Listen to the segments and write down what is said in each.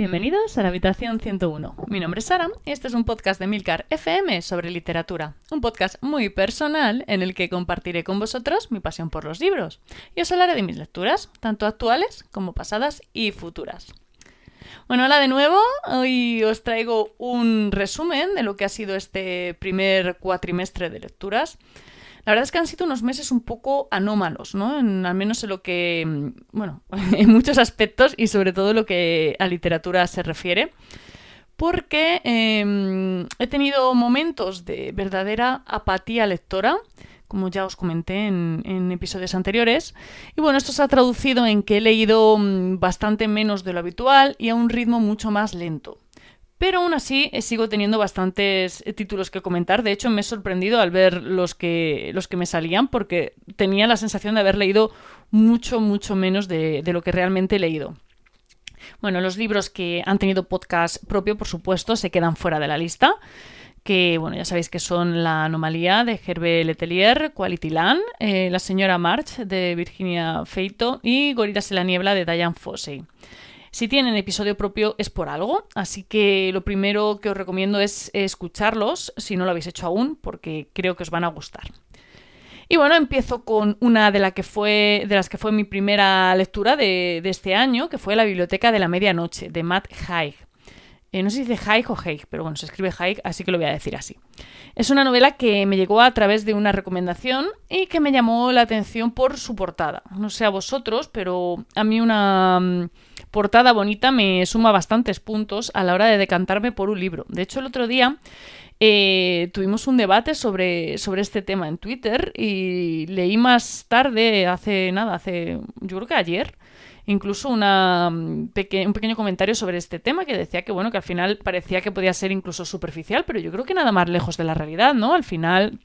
Bienvenidos a la habitación 101. Mi nombre es Sara y este es un podcast de Milcar FM sobre literatura. Un podcast muy personal en el que compartiré con vosotros mi pasión por los libros y os hablaré de mis lecturas, tanto actuales como pasadas y futuras. Bueno, hola de nuevo. Hoy os traigo un resumen de lo que ha sido este primer cuatrimestre de lecturas. La verdad es que han sido unos meses un poco anómalos, ¿no? al menos en lo que, mm, bueno, en muchos aspectos y sobre todo lo que a literatura se refiere. Porque em, he tenido momentos de verdadera apatía lectora, como ya os comenté en, en, episodios anteriores. Y bueno, esto se ha traducido en que he leído mm, bastante menos de lo habitual y a un ritmo mucho más lento. Pero aún así eh, sigo teniendo bastantes eh, títulos que comentar. De hecho, me he sorprendido al ver los que, los que me salían porque tenía la sensación de haber leído mucho, mucho menos de, lo que realmente he leído. Bueno, los libros que han tenido podcast propio, por supuesto, se quedan fuera de la lista que bueno, ya sabéis que son La anomalía de Hervé Letelier, Quality Land, eh, La señora March de Virginia Feito y Gorilas en la niebla de Diane Fossey. Si tienen episodio propio es por algo, así que lo primero que os recomiendo es escucharlos, si no lo habéis hecho aún, porque creo que os van a gustar. Y bueno, empiezo con una de, la que fue, de las que fue mi primera lectura de, este año, que fue La Biblioteca de la Medianoche, de Matt Haig. Eh, no sé si dice Haig o Haig, pero bueno, se escribe Haig, así que lo voy a decir así. Es una novela que me llegó a través de una recomendación y que me llamó la atención por su portada. No sé a vosotros, pero a mí una mm, portada bonita me suma bastantes puntos a la hora de decantarme por un libro. De hecho, el otro día eh, tuvimos un debate sobre, sobre este tema en Twitter y leí más tarde, hace nada, hace yo creo que ayer, incluso una mm, un pequeño comentario sobre este tema que decía que bueno que al final parecía que podía ser incluso superficial pero yo creo que nada más lejos de la realidad no al final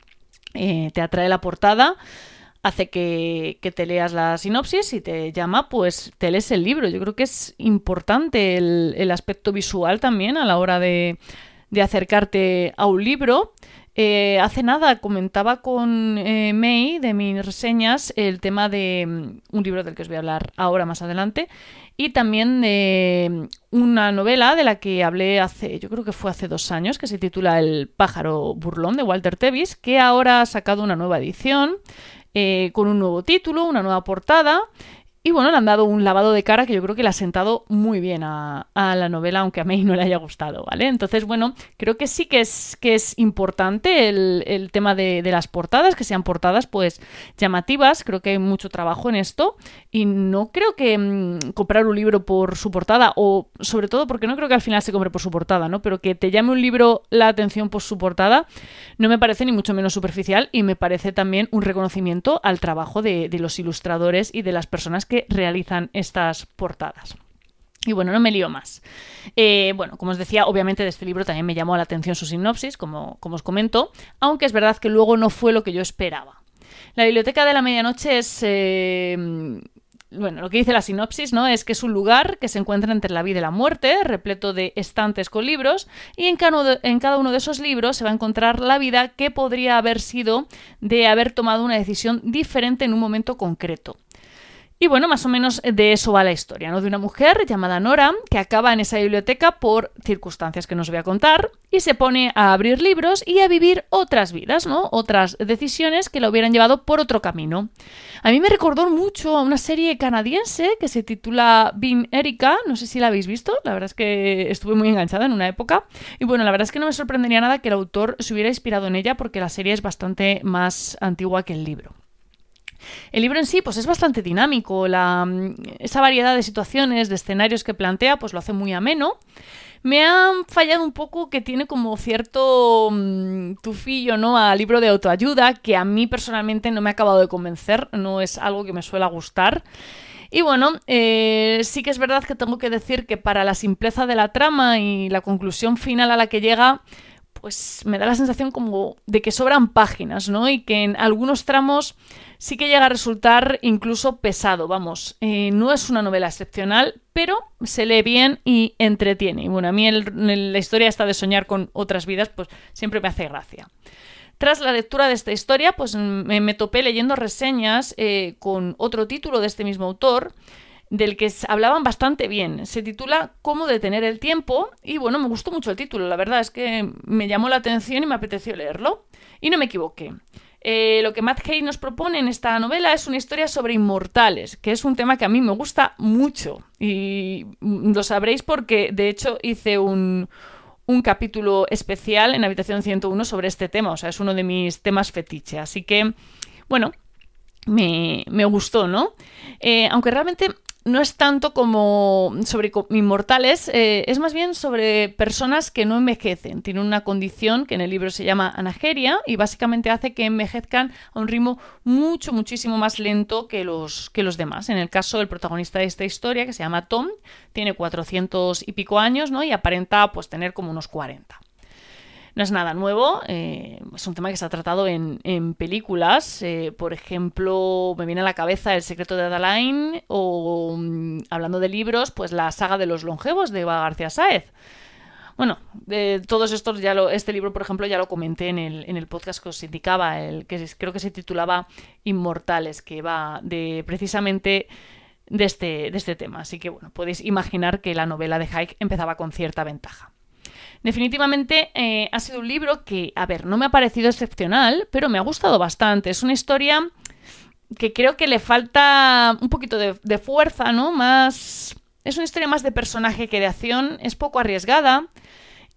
eh, te atrae la portada hace que, te leas la sinopsis y te llama, pues te lees el libro. Yo creo que es importante el, aspecto visual también a la hora de, acercarte a un libro. Eh, hace nada comentaba con eh, May de mis reseñas el tema de mm, un libro del que os voy a hablar ahora más adelante y también de mm, una novela de la que hablé hace, yo creo que fue hace dos años, que se titula El pájaro burlón de Walter Tevis, que ahora ha sacado una nueva edición eh, con un nuevo título, una nueva portada y bueno, le han dado un lavado de cara que yo creo que le ha sentado muy bien a, la novela, aunque a mí no le haya gustado, ¿vale? Entonces, bueno, creo que sí que es, que es importante el, tema de, las portadas, que sean portadas pues llamativas, creo que hay mucho trabajo en esto y no creo que mm, comprar un libro por su portada o sobre todo porque no creo que al final se compre por su portada, ¿no? Pero que te llame un libro la atención por su portada no me parece ni mucho menos superficial y me parece también un reconocimiento al trabajo de los ilustradores y de las personas que realizan estas portadas. Y bueno, no me lío más. Eh, bueno, como os decía, obviamente de este libro también me llamó la atención su sinopsis, como, como os comento, aunque es verdad que luego no fue lo que yo esperaba. La Biblioteca de la Medianoche es eh, bueno, lo que dice la sinopsis, ¿no? Es que es un lugar que se encuentra entre la vida y la muerte, repleto de estantes con libros, y en cada, en cada uno de esos libros se va a encontrar la vida que podría haber sido de haber tomado una decisión diferente en un momento concreto. Y bueno, más o menos de eso va la historia, ¿no? De una mujer llamada Nora que acaba en esa biblioteca por circunstancias que nos voy a contar y se pone a abrir libros y a vivir otras vidas, ¿no? Otras decisiones que la hubieran llevado por otro camino. A mí me recordó mucho a una serie canadiense que se titula Bean Erika, no sé si la habéis visto, la verdad es que estuve muy enganchada en una época y bueno, la verdad es que no me sorprendería nada que el autor se hubiera inspirado en ella porque la serie es bastante más antigua que el libro. El libro en sí pues es bastante dinámico, la, esa variedad de situaciones, de escenarios que plantea pues lo hace muy ameno. Me ha fallado un poco que tiene como cierto mm, tufillo, ¿no? Libro de autoayuda, que a mí personalmente no me ha acabado de convencer, no es algo que me suele gustar. Y bueno, eh, sí que es verdad que tengo que decir que para la simpleza de la trama y la conclusión final a la que llega, pues me da la sensación como de que sobran páginas, ¿no? Y que en algunos tramos sí que llega a resultar incluso pesado, vamos. Eh, no es una novela excepcional, pero se lee bien y entretiene. Y bueno, a mí la historia esta de soñar con otras vidas, pues siempre me hace gracia. Tras la lectura de esta historia, pues me, topé leyendo reseñas eh, con otro título de este mismo autor, del que hablaban bastante bien. Se titula Cómo detener el tiempo y bueno, me gustó mucho el título, la verdad es que me llamó la atención y me apeteció leerlo. Y no me equivoqué. Eh, lo que Matt Hay nos propone en esta novela es una historia sobre inmortales, que es un tema que a mí me gusta mucho. Y lo sabréis porque, de hecho, hice un, un capítulo especial en Habitación 101 sobre este tema. O sea, es uno de mis temas fetiche. Así que, bueno, me, me gustó, ¿no? Eh, aunque realmente no es tanto como sobre inmortales, eh, es más bien sobre personas que no envejecen. Tiene una condición que en el libro se llama anageria y básicamente hace que envejezcan a un ritmo mucho, muchísimo más lento que los, que los demás. En el caso del protagonista de esta historia, que se llama Tom, tiene 400 y pico años ¿no? y aparenta pues, tener como unos 40. No es nada nuevo, eh, es un tema que se ha tratado en, películas. Eh, por ejemplo, me viene a la cabeza El secreto de Adaline o, mm, hablando de libros, pues la saga de los longevos de Eva García Sáez. Bueno, de todos estos, ya lo, este libro, por ejemplo, ya lo comenté en el, en el podcast que os indicaba, el que creo que se titulaba Inmortales, que va de precisamente de este, de este tema. Así que, bueno, podéis imaginar que la novela de Hayek empezaba con cierta ventaja. Definitivamente eh, ha sido un libro que, a ver, no me ha parecido excepcional, pero me ha gustado bastante. Es una historia que creo que le falta un poquito de, de fuerza, ¿no? Más... Es una historia más de personaje que de acción, es poco arriesgada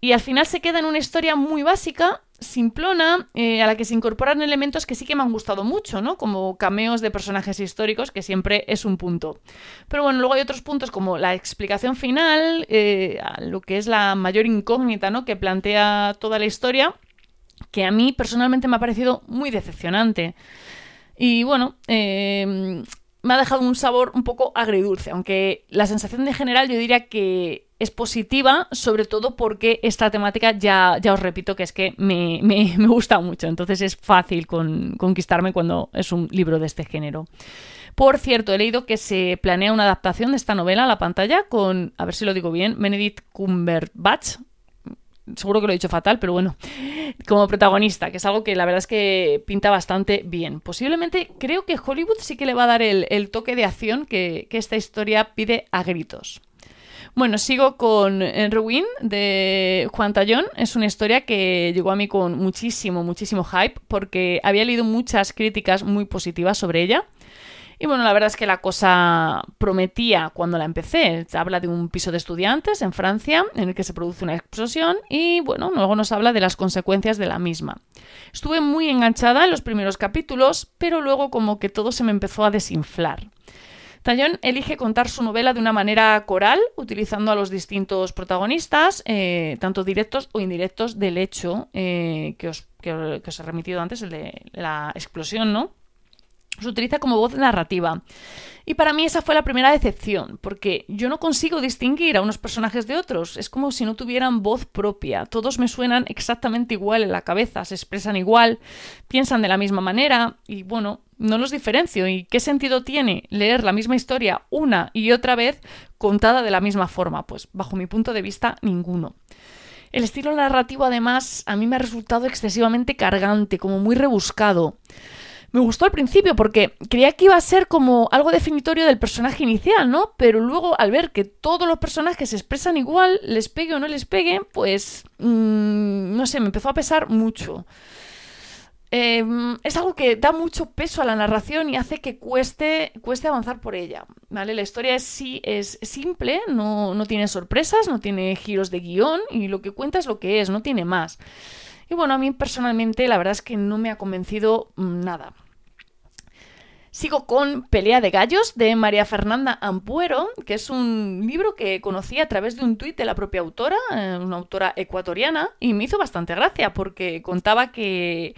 y al final se queda en una historia muy básica simplona, eh, a la que se incorporan elementos que sí que me han gustado mucho, ¿no? Como cameos de personajes históricos, que siempre es un punto. Pero bueno, luego hay otros puntos como la explicación final, eh, lo que es la mayor incógnita, ¿no? Que plantea toda la historia, que a mí personalmente me ha parecido muy decepcionante. Y bueno, eh, me ha dejado un sabor un poco agridulce, aunque la sensación de general yo diría que es positiva, sobre todo porque esta temática ya, ya os repito que es que me, me, gusta mucho, entonces es fácil conquistarme cuando es un libro de este género. Por cierto, he leído que se planea una adaptación de esta novela a la pantalla con, a ver si lo digo bien, Benedict Cumberbatch, seguro que lo he dicho fatal, pero bueno, como protagonista, que es algo que la verdad es que pinta bastante bien. Posiblemente creo que Hollywood sí que le va a dar el, toque de acción que, que esta historia pide a gritos. Bueno, sigo con Ruin de Juan Tallón. Es una historia que llegó a mí con muchísimo, muchísimo hype porque había leído muchas críticas muy positivas sobre ella. Y bueno, la verdad es que la cosa prometía cuando la empecé. Habla de un piso de estudiantes en Francia en el que se produce una explosión y bueno, luego nos habla de las consecuencias de la misma. Estuve muy enganchada en los primeros capítulos, pero luego como que todo se me empezó a desinflar. Tallón elige contar su novela de una manera coral, utilizando a los distintos protagonistas, eh, tanto directos o indirectos del hecho eh, que, os, que, os, he remitido antes, el de la explosión, ¿no? Se utiliza como voz narrativa. Y para mí esa fue la primera decepción, porque yo no consigo distinguir a unos personajes de otros. Es como si no tuvieran voz propia. Todos me suenan exactamente igual en la cabeza, se expresan igual, piensan de la misma manera y bueno, no los diferencio. ¿Y qué sentido tiene leer la misma historia una y otra vez contada de la misma forma? Pues bajo mi punto de vista, ninguno. El estilo narrativo además a mí me ha resultado excesivamente cargante, como muy rebuscado me gustó al principio porque creía que iba a ser como algo definitorio del personaje inicial, ¿no? Pero luego al ver que todos los personajes se expresan igual, les pegue o no les pegue, pues mmm, no sé, me empezó a pesar mucho. Eh, es algo que da mucho peso a la narración y hace que cueste, cueste avanzar por ella. ¿vale? La historia es, sí, es simple, no, no tiene sorpresas, no tiene giros de guion y lo que cuenta es lo que es, no tiene más. Y bueno, a mí personalmente la verdad es que no me ha convencido mm, nada. Sigo con Pelea de Gallos de María Fernanda Ampuero, que es un libro que conocí a través de un tuit de la propia autora, eh, una autora ecuatoriana, y me hizo bastante gracia porque contaba que,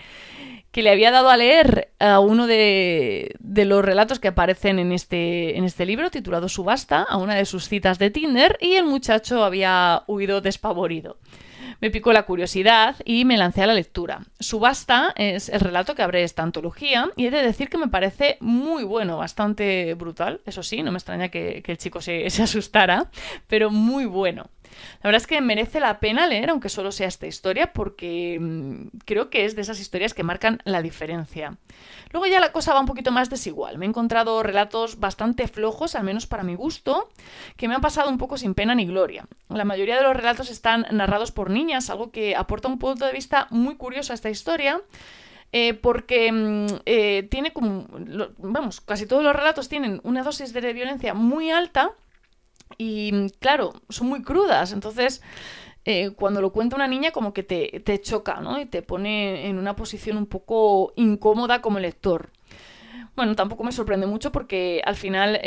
que le había dado a leer a uno de, de, los relatos que aparecen en este, en este libro, titulado Subasta, a una de sus citas de Tinder, y el muchacho había huido despavorido me picó la curiosidad y me lancé a la lectura. Subasta es el relato que abre esta antología y he de decir que me parece muy bueno, bastante brutal, eso sí, no me extraña que, el chico se, se asustara, pero muy bueno. La verdad es que merece la pena leer, aunque solo sea esta historia, porque mm, creo que es de esas historias que marcan la diferencia. Luego ya la cosa va un poquito más desigual. Me he encontrado relatos bastante flojos, al menos para mi gusto, que me han pasado un poco sin pena ni gloria. La mayoría de los relatos están narrados por niñas, algo que aporta un punto de vista muy curioso a esta historia. Eh, porque mm, eh, tiene como, vamos, casi todos los relatos tienen una dosis de violencia muy alta y claro, son muy crudas, entonces eh, cuando lo cuenta una niña como que te, te, choca, ¿no? Y te pone en una posición un poco incómoda como lector. Bueno, tampoco me sorprende mucho porque al final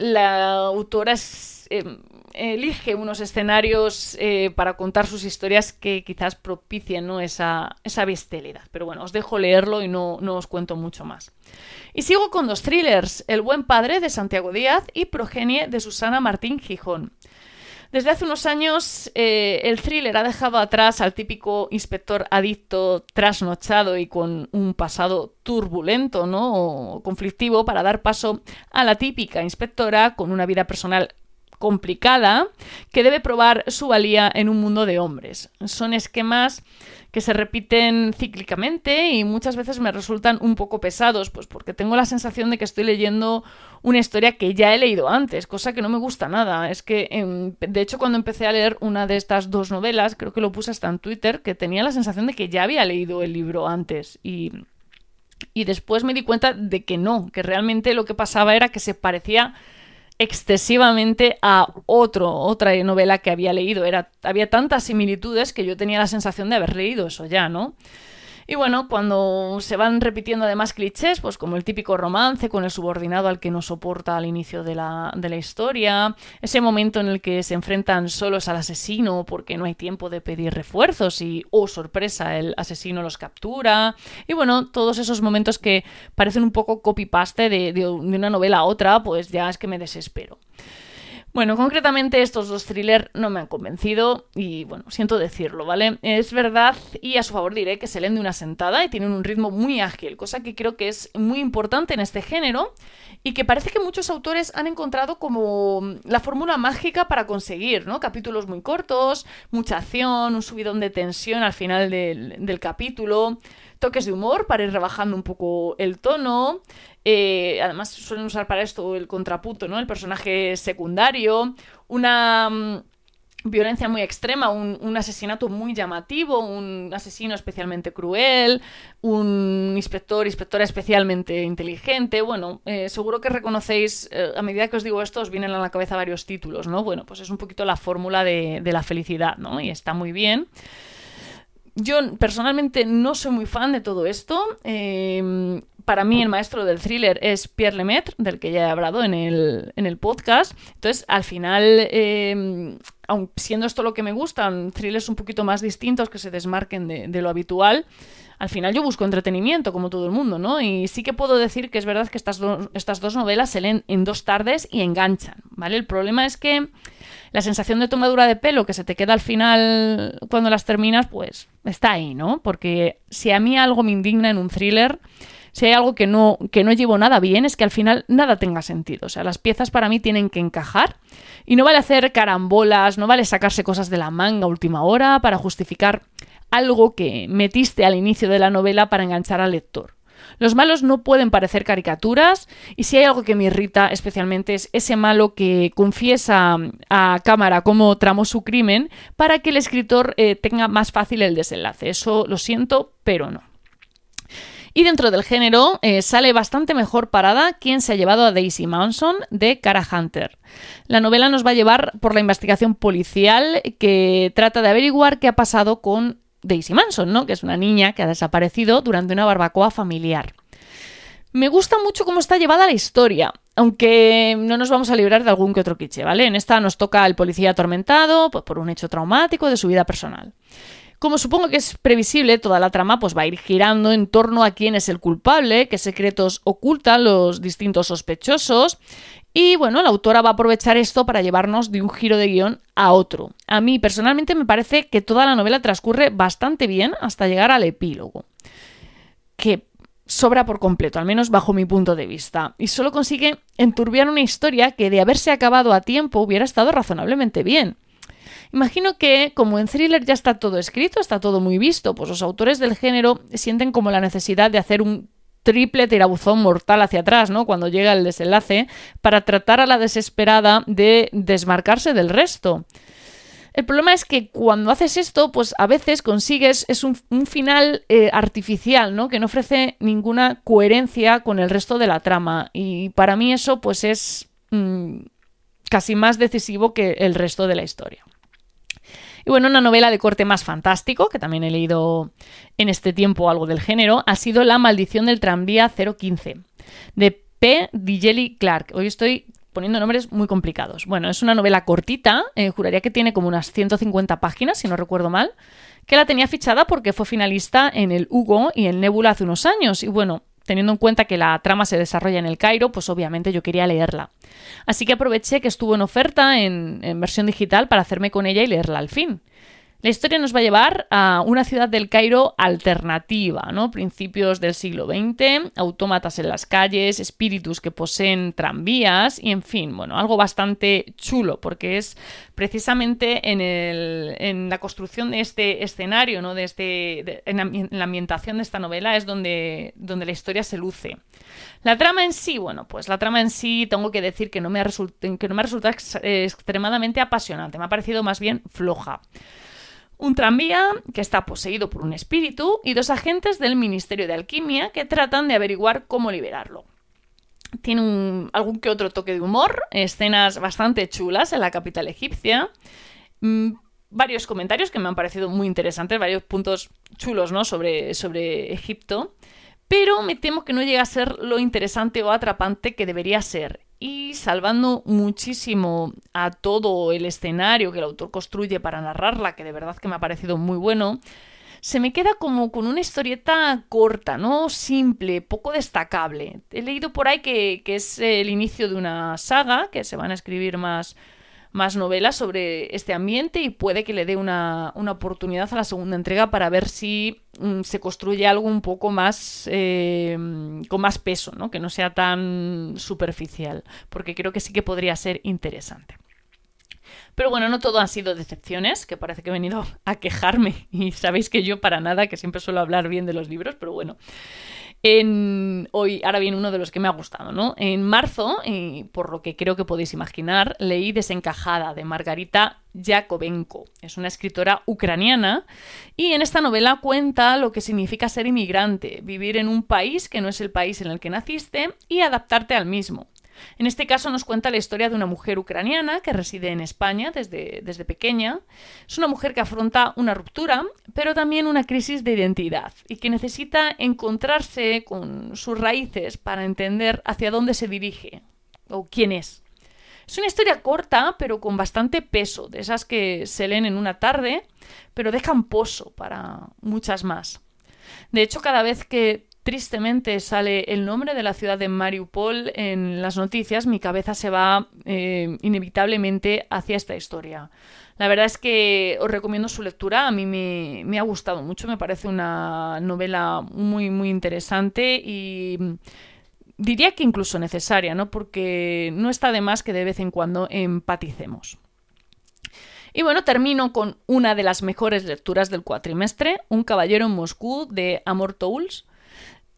la autora es, elige unos escenarios eh, para contar sus historias que quizás propicien ¿no? esa, esa bestialidad. Pero bueno, os dejo leerlo y no, no os cuento mucho más. Y sigo con dos thrillers, El buen padre de Santiago Díaz y Progenie de Susana Martín Gijón. Desde hace unos años eh, el thriller ha dejado atrás al típico inspector adicto, trasnochado y con un pasado turbulento ¿no? o conflictivo para dar paso a la típica inspectora con una vida personal complicada que debe probar su valía en un mundo de hombres. Son esquemas que se repiten cíclicamente y muchas veces me resultan un poco pesados, pues porque tengo la sensación de que estoy leyendo una historia que ya he leído antes, cosa que no me gusta nada. Es que, em, de hecho, cuando empecé a leer una de estas dos novelas, creo que lo puse hasta en Twitter, que tenía la sensación de que ya había leído el libro antes y... Y después me di cuenta de que no, que realmente lo que pasaba era que se parecía excesivamente a otro, otra novela que había leído. Era, había tantas similitudes que yo tenía la sensación de haber leído eso ya, ¿no? Y bueno, cuando se van repitiendo además clichés, pues como el típico romance con el subordinado al que no soporta al inicio de la, de la historia, ese momento en el que se enfrentan solos al asesino porque no hay tiempo de pedir refuerzos y, oh sorpresa, el asesino los captura, y bueno, todos esos momentos que parecen un poco copy-paste de, de una novela a otra, pues ya es que me desespero. Bueno, concretamente estos dos thrillers no me han convencido y bueno, siento decirlo, ¿vale? Es verdad y a su favor diré que se leen de una sentada y tienen un ritmo muy ágil, cosa que creo que es muy importante en este género y que parece que muchos autores han encontrado como la fórmula mágica para conseguir, ¿no? Capítulos muy cortos, mucha acción, un subidón de tensión al final del, del capítulo toques de humor para ir rebajando un poco el tono. Eh, además, suelen usar para esto el contrapunto, ¿no? El personaje secundario. Una mm, violencia muy extrema, un, asesinato muy llamativo, un asesino especialmente cruel, un inspector, inspectora especialmente inteligente. Bueno, eh, seguro que reconocéis, eh, a medida que os digo esto, os vienen a la cabeza varios títulos, ¿no? Bueno, pues es un poquito la fórmula de, de la felicidad, ¿no? Y está muy bien. Yo personalmente no soy muy fan de todo esto. Em, para mí el maestro del thriller es Pierre Lemaitre, del que ya he hablado en el, en el podcast. Entonces, al final, eh, aun siendo esto lo que me gustan, thrillers un poquito más distintos que se desmarquen de, lo habitual, al final yo busco entretenimiento, como todo el mundo, ¿no? Y sí que puedo decir que es verdad que estas, estas dos novelas se leen en dos tardes y enganchan, ¿vale? El problema es que la sensación de tomadura de pelo que se te queda al final cuando las terminas, pues está ahí, ¿no? Porque si a mí algo me indigna en un thriller, si hay algo que no, que no llevo nada bien, es que al final nada tenga sentido. O sea, las piezas para mí tienen que encajar y no vale hacer carambolas, no vale sacarse cosas de la manga a última hora para justificar algo que metiste al inicio de la novela para enganchar al lector. Los malos no pueden parecer caricaturas y si hay algo que me irrita especialmente es ese malo que confiesa a cámara cómo tramó su crimen para que el escritor eh, tenga más fácil el desenlace. Eso lo siento, pero no. Y dentro del género eh, sale bastante mejor parada quien se ha llevado a Daisy Manson de Cara Hunter. La novela nos va a llevar por la investigación policial que trata de averiguar qué ha pasado con Daisy Manson, ¿no? que es una niña que ha desaparecido durante una barbacoa familiar. Me gusta mucho cómo está llevada la historia, aunque no nos vamos a librar de algún que otro quiche, ¿vale? En esta nos toca el policía atormentado pues, por un hecho traumático de su vida personal. Como supongo que es previsible, toda la trama pues, va a ir girando en torno a quién es el culpable, qué secretos ocultan los distintos sospechosos y bueno, la autora va a aprovechar esto para llevarnos de un giro de guion a otro. A mí personalmente me parece que toda la novela transcurre bastante bien hasta llegar al epílogo. Que sobra por completo, al menos bajo mi punto de vista, y solo consigue enturbiar una historia que de haberse acabado a tiempo hubiera estado razonablemente bien. Imagino que, como en thriller ya está todo escrito, está todo muy visto, pues los autores del género sienten como la necesidad de hacer un triple tirabuzón mortal hacia atrás, ¿no? Cuando llega el desenlace, para tratar a la desesperada de desmarcarse del resto. El problema es que cuando haces esto, pues a veces consigues, es un, final eh, artificial, ¿no? Que no ofrece ninguna coherencia con el resto de la trama. Y para mí eso, pues es mm, casi más decisivo que el resto de la historia. Y bueno, una novela de corte más fantástico, que también he leído en este tiempo algo del género, ha sido La maldición del tranvía 015, de P. Digely Clark. Hoy estoy poniendo nombres muy complicados. Bueno, es una novela cortita, eh, juraría que tiene como unas 150 páginas, si no recuerdo mal, que la tenía fichada porque fue finalista en el Hugo y en Nebula hace unos años. Y bueno, teniendo en cuenta que la trama se desarrolla en el Cairo, pues obviamente yo quería leerla. Así que aproveché que estuvo en oferta en, versión digital para hacerme con ella y leerla al fin. La historia nos va a llevar a una ciudad del Cairo alternativa, ¿no? Principios del siglo XX, autómatas en las calles, espíritus que poseen tranvías y, en fin, bueno, algo bastante chulo porque es precisamente en, el, en la construcción de este escenario, ¿no? De este, en, la ambientación de esta novela es donde, donde la historia se luce. La trama en sí, bueno, pues la trama en sí tengo que decir que no me ha, que no me ha resultado extremadamente apasionante, me ha parecido más bien floja un tranvía que está poseído por un espíritu y dos agentes del Ministerio de Alquimia que tratan de averiguar cómo liberarlo. Tiene algún que otro toque de humor, escenas bastante chulas en la capital egipcia, mm, varios comentarios que me han parecido muy interesantes, varios puntos chulos ¿no? sobre, sobre Egipto, pero me temo que no llega a ser lo interesante o atrapante que debería ser y salvando muchísimo a todo el escenario que el autor construye para narrarla, que de verdad que me ha parecido muy bueno, se me queda como con una historieta corta, ¿no? Simple, poco destacable. He leído por ahí que, que es el inicio de una saga, que se van a escribir más más novelas sobre este ambiente y puede que le dé una, oportunidad a la segunda entrega para ver si mm, se construye algo un poco más eh, con más peso, ¿no? que no sea tan superficial, porque creo que sí que podría ser interesante. Pero bueno, no todo han sido decepciones, que parece que he venido a quejarme y sabéis que yo para nada, que siempre suelo hablar bien de los libros, pero bueno. En, hoy, ahora viene uno de los que me ha gustado, ¿no? En marzo, y por lo que creo que podéis imaginar, leí Desencajada de Margarita Yakovenko. Es una escritora ucraniana y en esta novela cuenta lo que significa ser inmigrante, vivir en un país que no es el país en el que naciste y adaptarte al mismo. En este caso nos cuenta la historia de una mujer ucraniana que reside en España desde, desde pequeña. Es una mujer que afronta una ruptura, pero también una crisis de identidad y que necesita encontrarse con sus raíces para entender hacia dónde se dirige o quién es. Es una historia corta, pero con bastante peso, de esas que se leen en una tarde, pero dejan pozo para muchas más. De hecho, cada vez que tristemente sale el nombre de la ciudad de Mariupol en las noticias, mi cabeza se va eh, inevitablemente hacia esta historia. La verdad es que os recomiendo su lectura, a mí me, ha gustado mucho, me parece una novela muy, muy interesante y diría que incluso necesaria, ¿no? Porque no está de más que de vez en cuando empaticemos. Y bueno, termino con una de las mejores lecturas del cuatrimestre, Un caballero en Moscú de Amor Touls.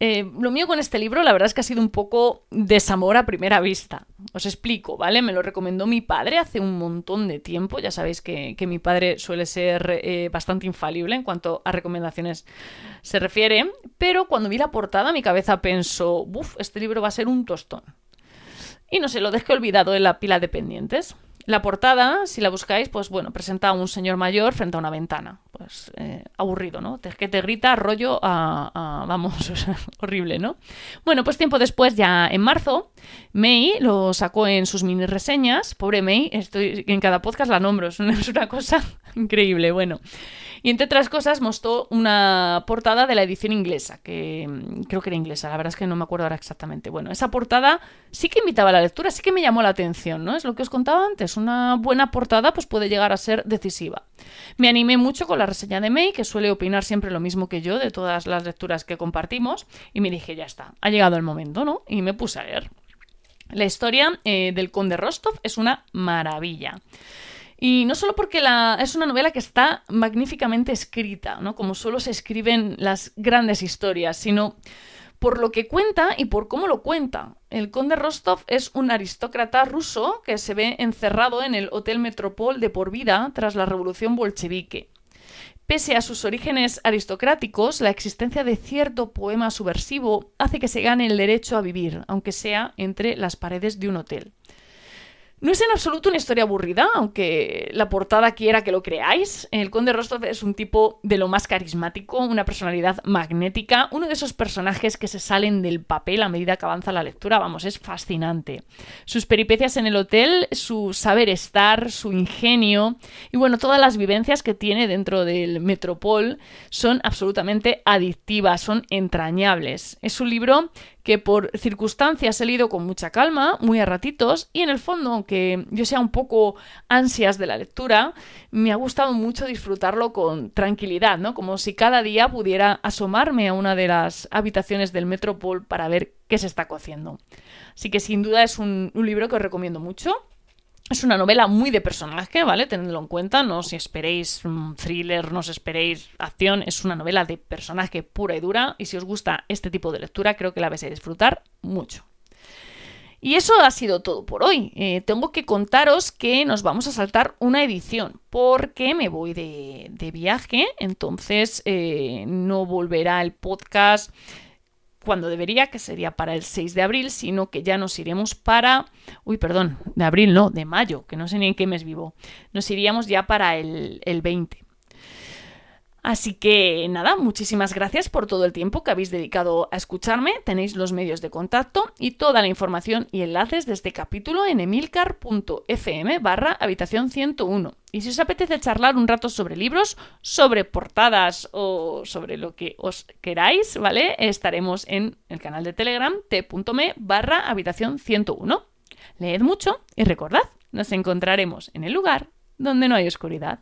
Eh, lo mío con este libro, la verdad es que ha sido un poco desamor a primera vista. Os explico, ¿vale? Me lo recomendó mi padre hace un montón de tiempo. Ya sabéis que, mi padre suele ser eh, bastante infalible en cuanto a recomendaciones se refiere. Pero cuando vi la portada, mi cabeza pensó, buf, este libro va a ser un tostón. Y no sé, lo dejé olvidado en la pila de pendientes. La portada, si la buscáis, pues bueno, presenta a un señor mayor frente a una ventana. Pues eh, aburrido, ¿no? que te grita rollo a, vamos, horrible, ¿no? Bueno, pues tiempo después, ya en marzo, May lo sacó en sus mini reseñas. Pobre May, estoy en cada podcast la nombro, es una cosa Increíble, bueno. Y entre otras cosas mostró una portada de la edición inglesa, que mm, creo que era inglesa, la verdad es que no me acuerdo ahora exactamente. Bueno, esa portada sí que invitaba a la lectura, sí que me llamó la atención, ¿no? Es lo que os contaba antes, una buena portada pues puede llegar a ser decisiva. Me animé mucho con la reseña de May, que suele opinar siempre lo mismo que yo de todas las lecturas que compartimos, y me dije, ya está, ha llegado el momento, ¿no? Y me puse a leer. La historia eh, del conde Rostov es una maravilla. Y no solo porque la, es una novela que está magníficamente escrita, ¿no? como solo se escriben las grandes historias, sino por lo que cuenta y por cómo lo cuenta. El conde Rostov es un aristócrata ruso que se ve encerrado en el Hotel Metropol de por vida tras la revolución bolchevique. Pese a sus orígenes aristocráticos, la existencia de cierto poema subversivo hace que se gane el derecho a vivir, aunque sea entre las paredes de un hotel. No es en absoluto una historia aburrida, aunque la portada quiera que lo creáis. El Conde Rostov es un tipo de lo más carismático, una personalidad magnética, uno de esos personajes que se salen del papel a medida que avanza la lectura, vamos, es fascinante. Sus peripecias en el hotel, su saber estar, su ingenio y bueno, todas las vivencias que tiene dentro del Metropol son absolutamente adictivas, son entrañables. Es un libro que por circunstancias he leído con mucha calma, muy a ratitos, y en el fondo, aunque yo sea un poco ansias de la lectura, me ha gustado mucho disfrutarlo con tranquilidad, ¿no? Como si cada día pudiera asomarme a una de las habitaciones del Metropol para ver qué se está cociendo. Así que sin duda es un, un libro que os recomiendo mucho. Es una novela muy de personaje, ¿vale? Tenedlo en cuenta, no os esperéis un thriller, no os esperéis acción, es una novela de personaje pura y dura y si os gusta este tipo de lectura creo que la vais a disfrutar mucho. Y eso ha sido todo por hoy. Eh, tengo que contaros que nos vamos a saltar una edición porque me voy de, viaje, entonces eh, no volverá el podcast cuando debería, que sería para el 6 de abril, sino que ya nos iremos para... Uy, perdón, de abril no, de mayo, que no sé ni en qué mes vivo. Nos iríamos ya para el, el 20. Así que nada, muchísimas gracias por todo el tiempo que habéis dedicado a escucharme. Tenéis los medios de contacto y toda la información y enlaces de este capítulo en emilcar.fm barra habitación 101. Y si os apetece charlar un rato sobre libros, sobre portadas o sobre lo que os queráis, ¿vale? Estaremos en el canal de Telegram t.me barra habitación 101. Leed mucho y recordad, nos encontraremos en el lugar donde no hay oscuridad.